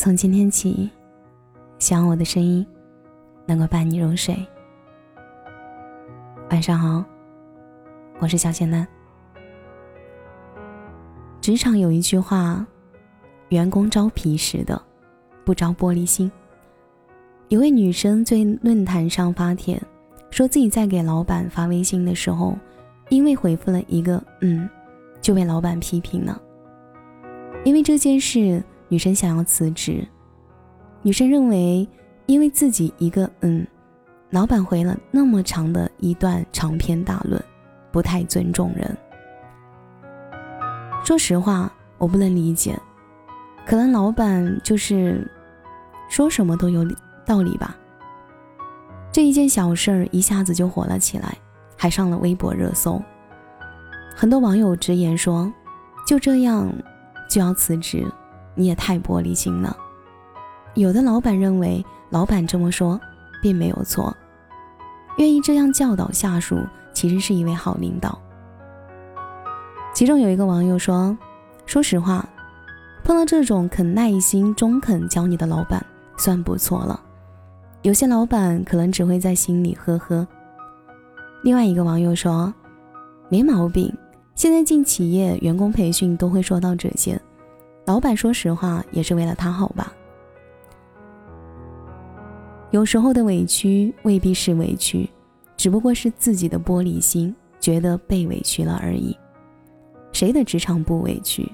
从今天起，希望我的声音能够伴你入睡。晚上好，我是小仙丹。职场有一句话：“员工招皮实的，不招玻璃心。”一位女生在论坛上发帖，说自己在给老板发微信的时候，因为回复了一个“嗯”，就被老板批评了。因为这件事。女生想要辞职，女生认为，因为自己一个嗯，老板回了那么长的一段长篇大论，不太尊重人。说实话，我不能理解，可能老板就是说什么都有道理吧。这一件小事儿一下子就火了起来，还上了微博热搜。很多网友直言说：“就这样就要辞职？”你也太玻璃心了。有的老板认为，老板这么说并没有错，愿意这样教导下属，其实是一位好领导。其中有一个网友说：“说实话，碰到这种肯耐心、中肯教你的老板，算不错了。有些老板可能只会在心里呵呵。”另外一个网友说：“没毛病，现在进企业，员工培训都会说到这些。”老板说实话也是为了他好吧？有时候的委屈未必是委屈，只不过是自己的玻璃心，觉得被委屈了而已。谁的职场不委屈？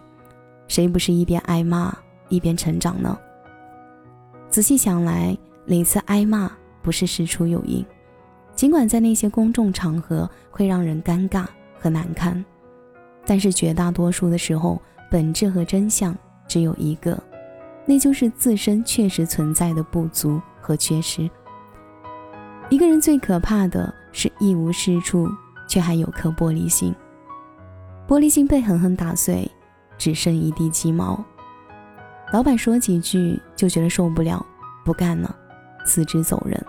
谁不是一边挨骂一边成长呢？仔细想来，哪次挨骂不是事出有因？尽管在那些公众场合会让人尴尬和难堪，但是绝大多数的时候，本质和真相。只有一个，那就是自身确实存在的不足和缺失。一个人最可怕的是一无是处，却还有颗玻璃心。玻璃心被狠狠打碎，只剩一地鸡毛。老板说几句就觉得受不了，不干了，辞职走人。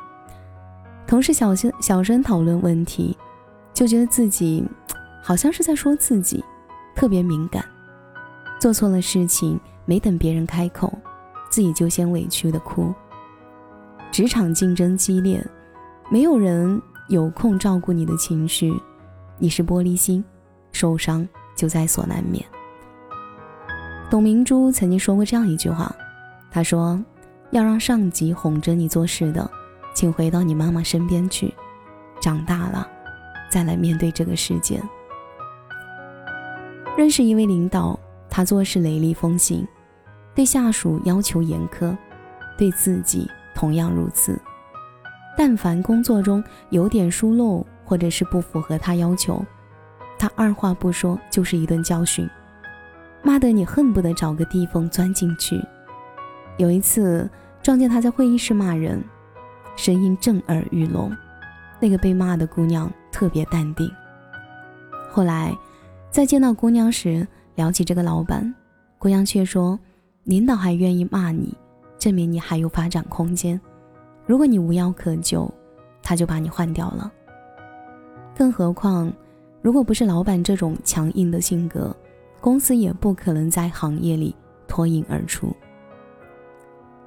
同事小声小声讨论问题，就觉得自己好像是在说自己，特别敏感。做错了事情，没等别人开口，自己就先委屈的哭。职场竞争激烈，没有人有空照顾你的情绪，你是玻璃心，受伤就在所难免。董明珠曾经说过这样一句话，她说：“要让上级哄着你做事的，请回到你妈妈身边去，长大了，再来面对这个世界。”认识一位领导。他做事雷厉风行，对下属要求严苛，对自己同样如此。但凡工作中有点疏漏，或者是不符合他要求，他二话不说就是一顿教训，骂得你恨不得找个地缝钻进去。有一次撞见他在会议室骂人，声音震耳欲聋，那个被骂的姑娘特别淡定。后来再见到姑娘时，聊起这个老板，姑娘却说：“领导还愿意骂你，证明你还有发展空间。如果你无药可救，他就把你换掉了。更何况，如果不是老板这种强硬的性格，公司也不可能在行业里脱颖而出。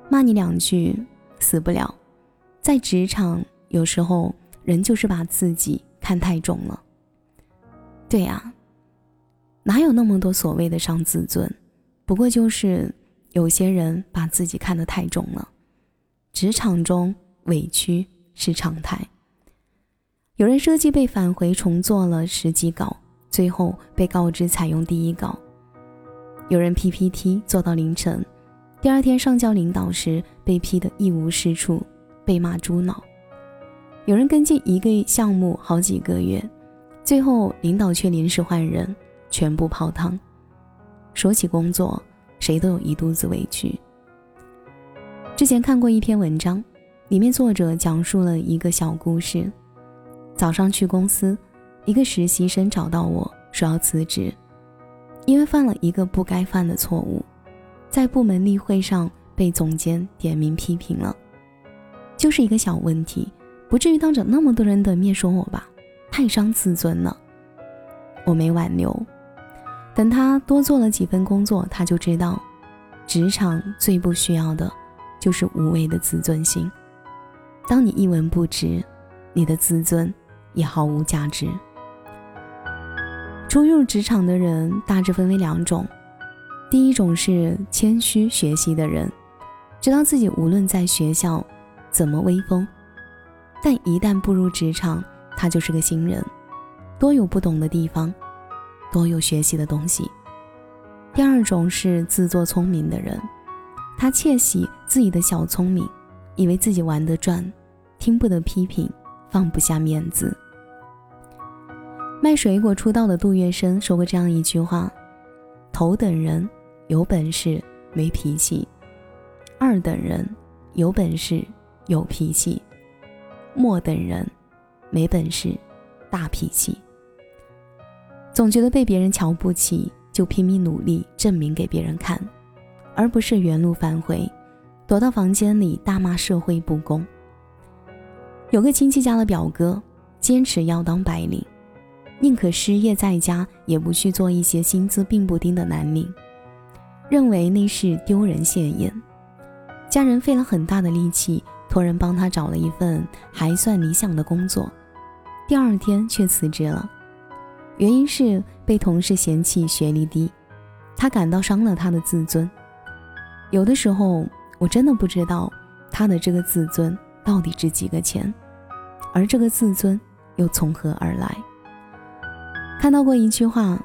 骂你两句死不了，在职场有时候人就是把自己看太重了。对呀。”哪有那么多所谓的伤自尊？不过就是有些人把自己看得太重了。职场中委屈是常态。有人设计被返回重做了十几稿，最后被告知采用第一稿。有人 PPT 做到凌晨，第二天上交领导时被批得一无是处，被骂猪脑。有人跟进一个项目好几个月，最后领导却临时换人。全部泡汤。说起工作，谁都有一肚子委屈。之前看过一篇文章，里面作者讲述了一个小故事。早上去公司，一个实习生找到我说要辞职，因为犯了一个不该犯的错误，在部门例会上被总监点名批评了。就是一个小问题，不至于当着那么多人的面说我吧？太伤自尊了。我没挽留。等他多做了几份工作，他就知道，职场最不需要的，就是无谓的自尊心。当你一文不值，你的自尊也毫无价值。初入职场的人大致分为两种，第一种是谦虚学习的人，知道自己无论在学校怎么威风，但一旦步入职场，他就是个新人，多有不懂的地方，多有学习的东西。第二种是自作聪明的人，他窃喜自己的小聪明，以为自己玩得转，听不得批评，放不下面子。卖水果出道的杜月笙说过这样一句话：“头等人有本事没脾气，二等人有本事有脾气，末等人没本事大脾气。”总觉得被别人瞧不起，就拼命努力证明给别人看，而不是原路返回，躲到房间里大骂社会不公。有个亲戚家的表哥坚持要当白领。宁可失业在家，也不去做一些薪资并不低的蓝领，认为那是丢人现眼。家人费了很大的力气，托人帮他找了一份还算理想的工作，第二天却辞职了，原因是被同事嫌弃学历低，他感到伤了他的自尊。有的时候，我真的不知道他的这个自尊到底值几个钱，而这个自尊又从何而来？看到过一句话：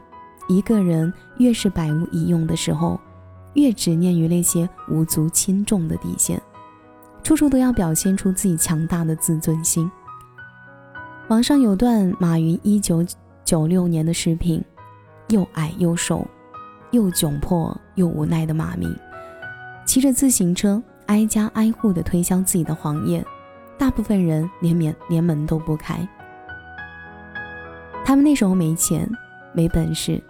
一个人越是百无一用的时候，越执念于那些无足轻重的底线，处处都要表现出自己强大的自尊心。网上有段马云一九九六年的视频，又矮又瘦，又窘迫又无奈的马明，骑着自行车挨家挨户的推销自己的黄页，大部分人连面连门都不开。他们那时候没钱，没本事，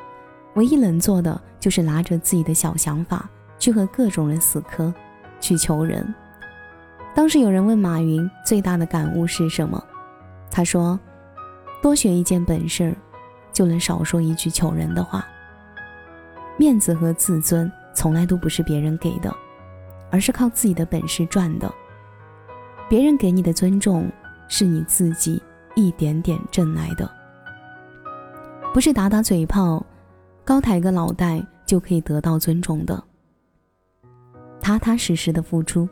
唯一能做的就是拿着自己的小想法去和各种人死磕，去求人。当时有人问马云最大的感悟是什么，他说：“多学一件本事，就能少说一句求人的话。面子和自尊从来都不是别人给的，而是靠自己的本事赚的。别人给你的尊重，是你自己一点点挣来的。”不是打打嘴炮，高抬个脑袋就可以得到尊重的。踏踏实实的付出，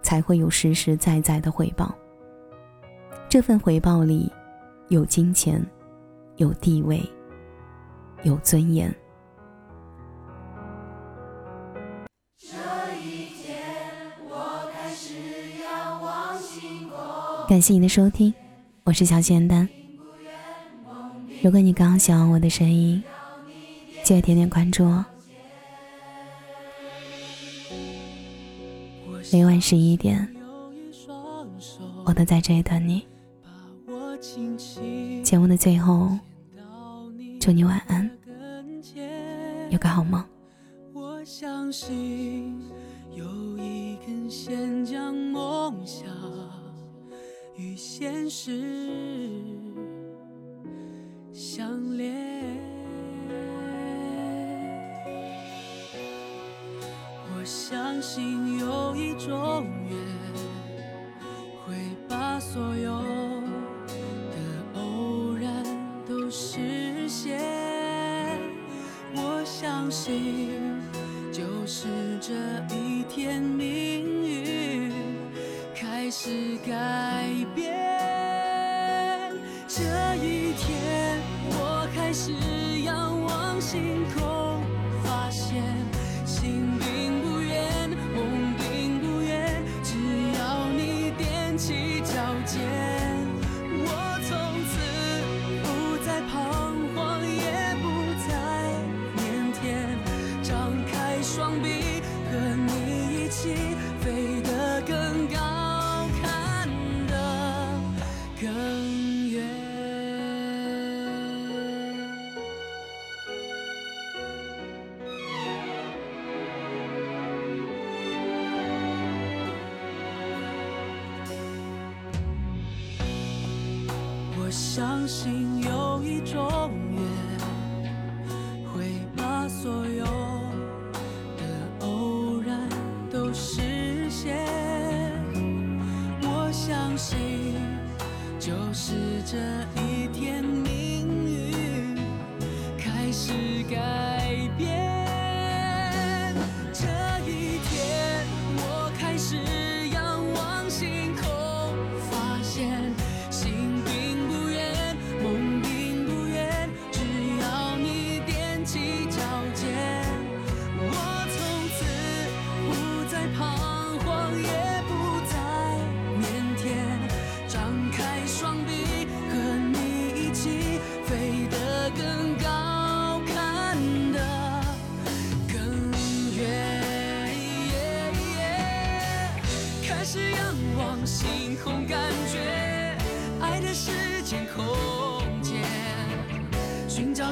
才会有实实在在的回报。这份回报里，有金钱，有地位，有尊严。感谢你的收听，我是小简单。如果你刚刚喜欢我的声音，记得点点关注哦。每晚十一点，我都在这里等你。节目的最后，祝你晚安，有个好梦。我相信有一根线将梦想与现实。相连，我相信有一种缘，会把所有就是这一天，命运开始改变。相信有一种缘，会把所有的偶然都实现。我相信就是这一。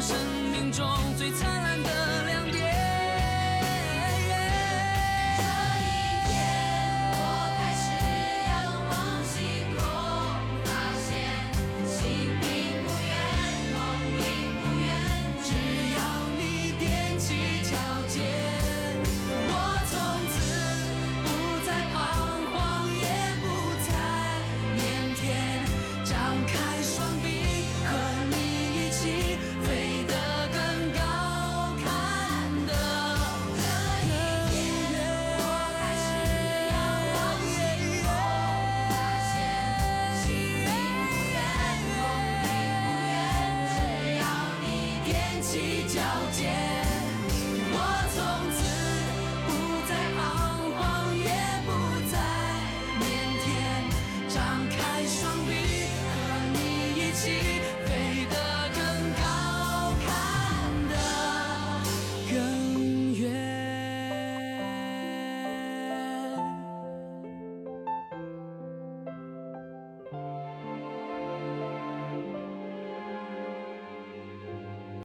生命中最灿烂的